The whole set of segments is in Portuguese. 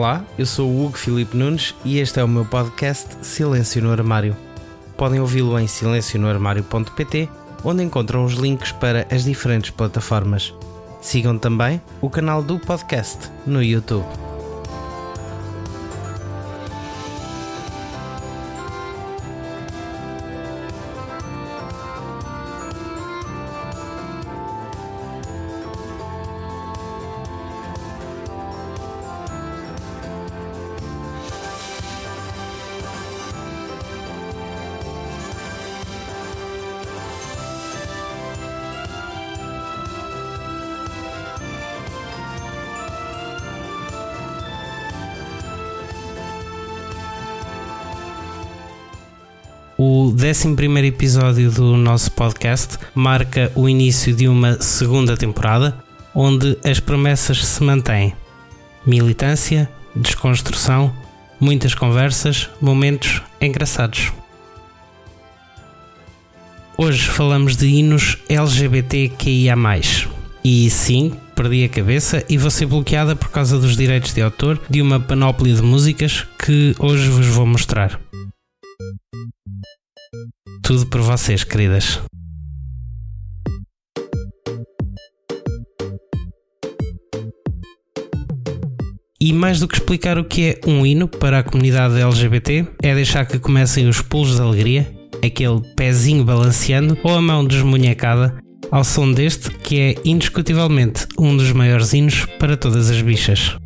Olá, eu sou o Hugo Filipe Nunes e este é o meu podcast Silêncio no Armário. Podem ouvi-lo em silencionoarmário.pt, onde encontram os links para as diferentes plataformas. Sigam também o canal do podcast no YouTube. 11 episódio do nosso podcast marca o início de uma segunda temporada onde as promessas se mantêm: militância, desconstrução, muitas conversas, momentos engraçados. Hoje falamos de hinos LGBTQIA. E sim, perdi a cabeça e vou ser bloqueada por causa dos direitos de autor de uma panóplia de músicas que hoje vos vou mostrar. Tudo por vocês, queridas. E mais do que explicar o que é um hino para a comunidade LGBT, é deixar que comecem os pulos de alegria, aquele pezinho balanceando ou a mão desmunhecada ao som deste que é indiscutivelmente um dos maiores hinos para todas as bichas.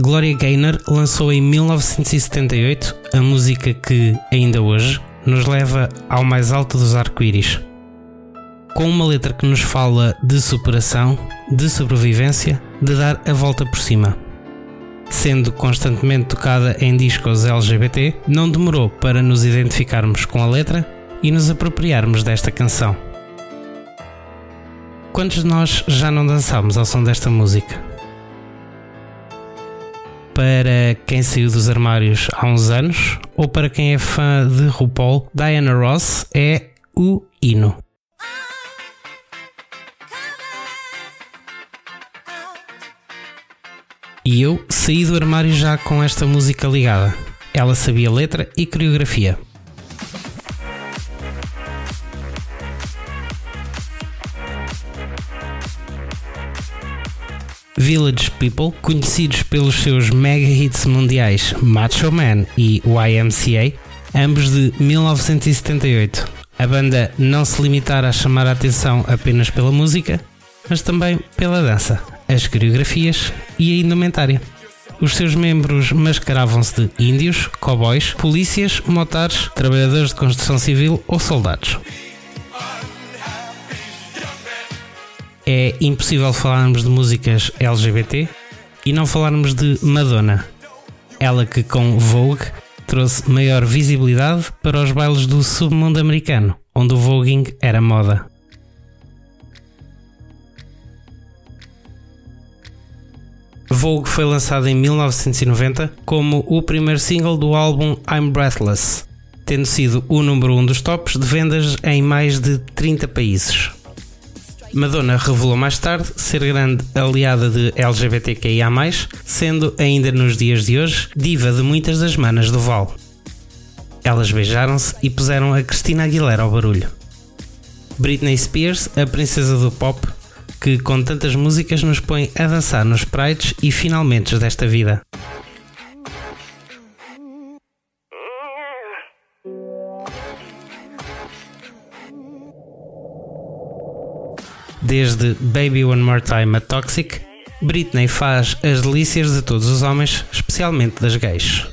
Gloria Gaynor lançou em 1978 a música que, ainda hoje, nos leva ao mais alto dos arco-íris. Com uma letra que nos fala de superação, de sobrevivência, de dar a volta por cima. Sendo constantemente tocada em discos LGBT, não demorou para nos identificarmos com a letra e nos apropriarmos desta canção. Quantos de nós já não dançámos ao som desta música? Para quem saiu dos armários há uns anos ou para quem é fã de RuPaul, Diana Ross é o hino. E eu saí do armário já com esta música ligada. Ela sabia letra e coreografia. Village People, conhecidos pelos seus mega hits mundiais Macho Man e YMCA, ambos de 1978. A banda não se limitara a chamar a atenção apenas pela música, mas também pela dança, as coreografias e a indumentária. Os seus membros mascaravam-se de índios, cowboys, polícias, motares, trabalhadores de construção civil ou soldados. É impossível falarmos de músicas LGBT e não falarmos de Madonna. Ela que com Vogue trouxe maior visibilidade para os bailes do submundo americano, onde o voguing era moda. Vogue foi lançado em 1990 como o primeiro single do álbum I'm Breathless, tendo sido o número 1 um dos tops de vendas em mais de 30 países. Madonna revelou mais tarde ser grande aliada de LGBTQIA, sendo ainda nos dias de hoje diva de muitas das manas do Val. Elas beijaram-se e puseram a Cristina Aguilera ao barulho. Britney Spears, a princesa do pop, que com tantas músicas nos põe a dançar nos prides e finalmente desta vida. Desde Baby One More Time a Toxic, Britney faz as delícias de todos os homens, especialmente das gays.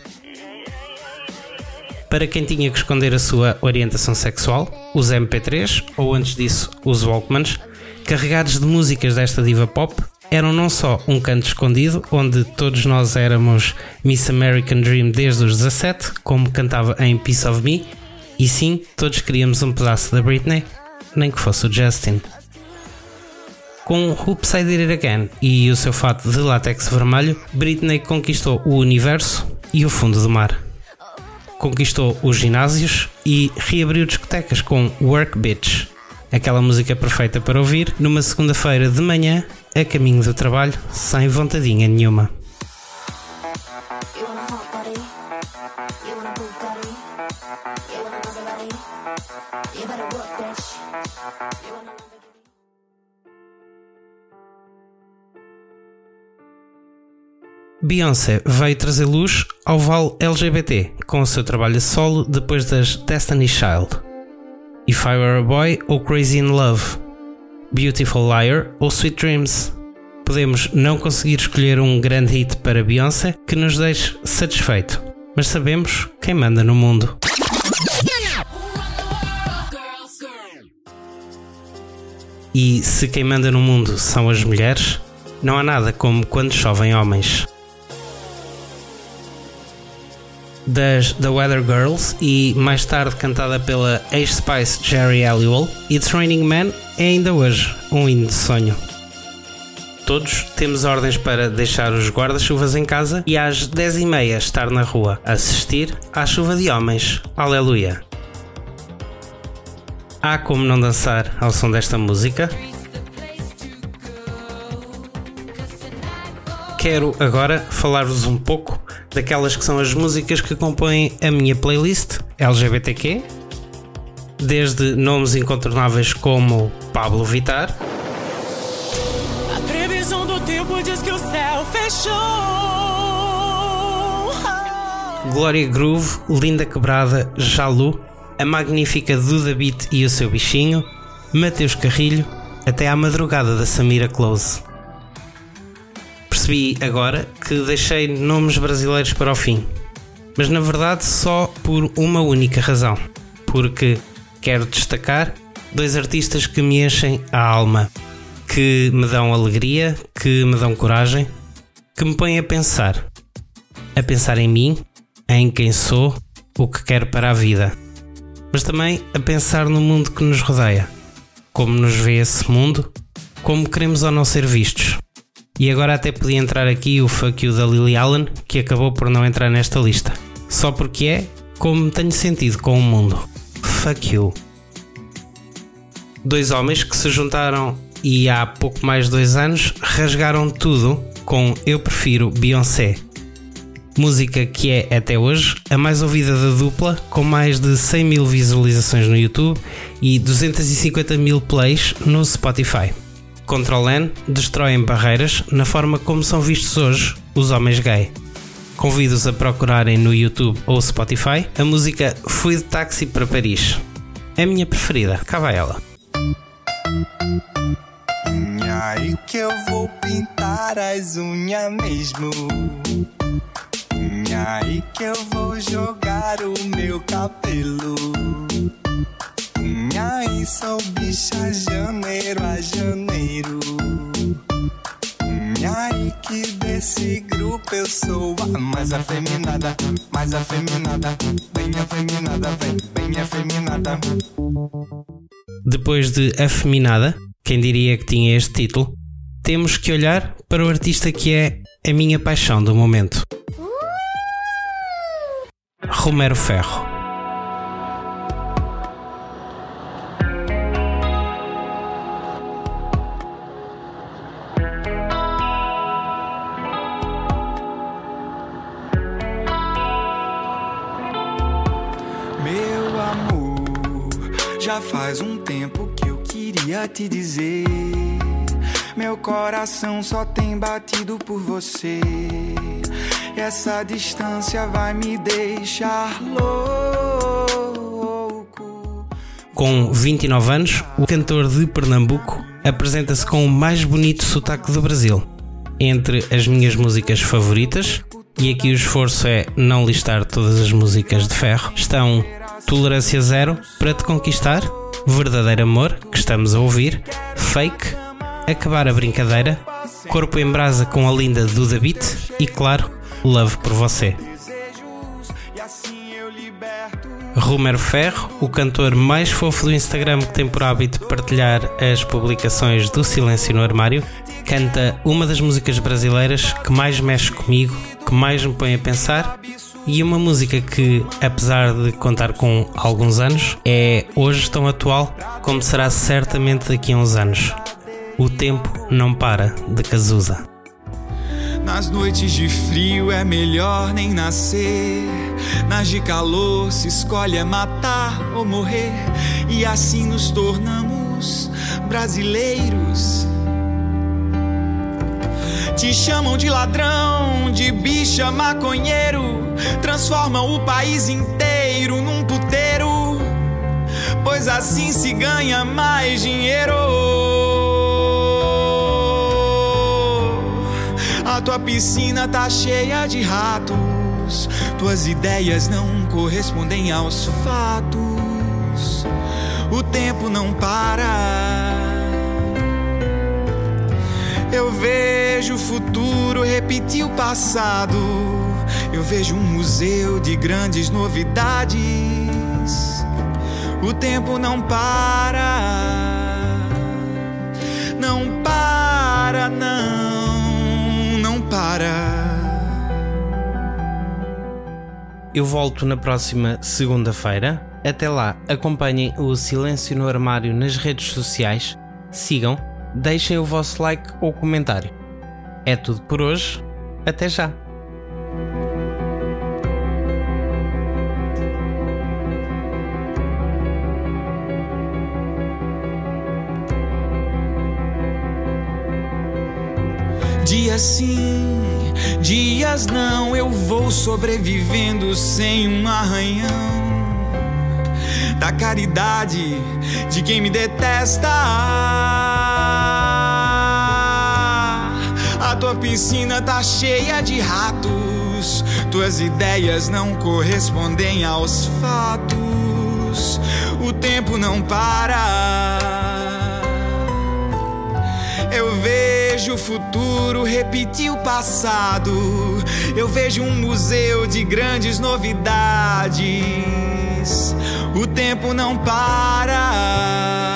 Para quem tinha que esconder a sua orientação sexual, os MP3, ou antes disso, os Walkmans, carregados de músicas desta diva pop, eram não só um canto escondido, onde todos nós éramos Miss American Dream desde os 17, como cantava em Piece of Me, e sim, todos queríamos um pedaço da Britney, nem que fosse o Justin. Com Oops It Again e o seu fato de látex vermelho, Britney conquistou o universo e o fundo do mar. Conquistou os ginásios e reabriu discotecas com Work Bitch, aquela música perfeita para ouvir numa segunda-feira de manhã a caminho do trabalho, sem vontadinha nenhuma. Beyoncé veio trazer luz ao vale LGBT com o seu trabalho solo depois das Destiny Child. If I Were a Boy ou Crazy in Love, Beautiful Liar ou Sweet Dreams. Podemos não conseguir escolher um grande hit para Beyoncé que nos deixe satisfeito, mas sabemos quem manda no mundo. E se quem manda no mundo são as mulheres, não há nada como quando chovem homens. Das The Weather Girls e mais tarde cantada pela ex-Spice Jerry Halliwell, It's Raining Man é ainda hoje um hino de sonho. Todos temos ordens para deixar os guarda-chuvas em casa e às 10h30 estar na rua, assistir à chuva de homens. Aleluia! Há como não dançar ao som desta música? Quero agora falar-vos um pouco daquelas que são as músicas que compõem a minha playlist LGBTQ, desde nomes incontornáveis como Pablo Vitar. A previsão do tempo diz que o céu fechou. Glória Groove, Linda Quebrada, Jalu, a magnífica Duda Beat e o seu bichinho, Mateus Carrilho, até à madrugada da Samira Close percebi agora que deixei nomes brasileiros para o fim. Mas na verdade só por uma única razão. Porque quero destacar dois artistas que me enchem a alma, que me dão alegria, que me dão coragem, que me põem a pensar. A pensar em mim, em quem sou, o que quero para a vida. Mas também a pensar no mundo que nos rodeia. Como nos vê esse mundo, como queremos ou não ser vistos. E agora até podia entrar aqui o fuck you da Lily Allen, que acabou por não entrar nesta lista. Só porque é como tenho sentido com o mundo. Fuck you. Dois homens que se juntaram e há pouco mais de dois anos rasgaram tudo com Eu Prefiro Beyoncé. Música que é até hoje a mais ouvida da dupla, com mais de 100 mil visualizações no YouTube e 250 mil plays no Spotify. Ctrl-N destroem barreiras na forma como são vistos hoje os homens gay. Convido-os a procurarem no YouTube ou Spotify a música Fui de Táxi para Paris. É a minha preferida, cá vai ela. Aí que eu vou pintar as unhas mesmo. Aí que eu vou jogar o meu cabelo. Aí sou bicha janeiro a janeiro. Aí que desse grupo eu sou a mais afeminada, mais afeminada, bem afeminada, bem, bem afeminada. Depois de Afeminada, quem diria que tinha este título, temos que olhar para o artista que é a minha paixão do momento. Romero Ferro. Já faz um tempo que eu queria te dizer. Meu coração só tem batido por você. Essa distância vai me deixar louco. Com 29 anos, o cantor de Pernambuco apresenta-se com o mais bonito sotaque do Brasil. Entre as minhas músicas favoritas, e aqui o esforço é não listar todas as músicas de ferro, estão Tolerância Zero para te conquistar, Verdadeiro Amor, que estamos a ouvir, Fake, Acabar a Brincadeira, Corpo em Brasa com a linda Duda Beat. E, claro, Love por Você. Romero Ferro, o cantor mais fofo do Instagram que tem por hábito partilhar as publicações do Silêncio no Armário, canta uma das músicas brasileiras que mais mexe comigo, que mais me põe a pensar e uma música que, apesar de contar com alguns anos, é hoje tão atual como será certamente daqui a uns anos. O tempo não para de Cazuza. Nas noites de frio é melhor nem nascer. Nas de calor se escolhe é matar ou morrer. E assim nos tornamos brasileiros. Te chamam de ladrão, de bicha maconheiro. Transformam o país inteiro num puteiro. Pois assim se ganha mais dinheiro. A tua piscina tá cheia de ratos. Tuas ideias não correspondem aos fatos. O tempo não para. Eu vejo o futuro repetir o passado. Eu vejo um museu de grandes novidades. O tempo não para. Não para, não para. Eu volto na próxima segunda-feira. Até lá, acompanhem o Silêncio no Armário nas redes sociais, sigam, deixem o vosso like ou comentário. É tudo por hoje. Até já! Dias sim, dias não, eu vou sobrevivendo sem um arranhão. Da caridade de quem me detesta. Tua piscina tá cheia de ratos. Tuas ideias não correspondem aos fatos. O tempo não para. Eu vejo o futuro repetir o passado. Eu vejo um museu de grandes novidades. O tempo não para.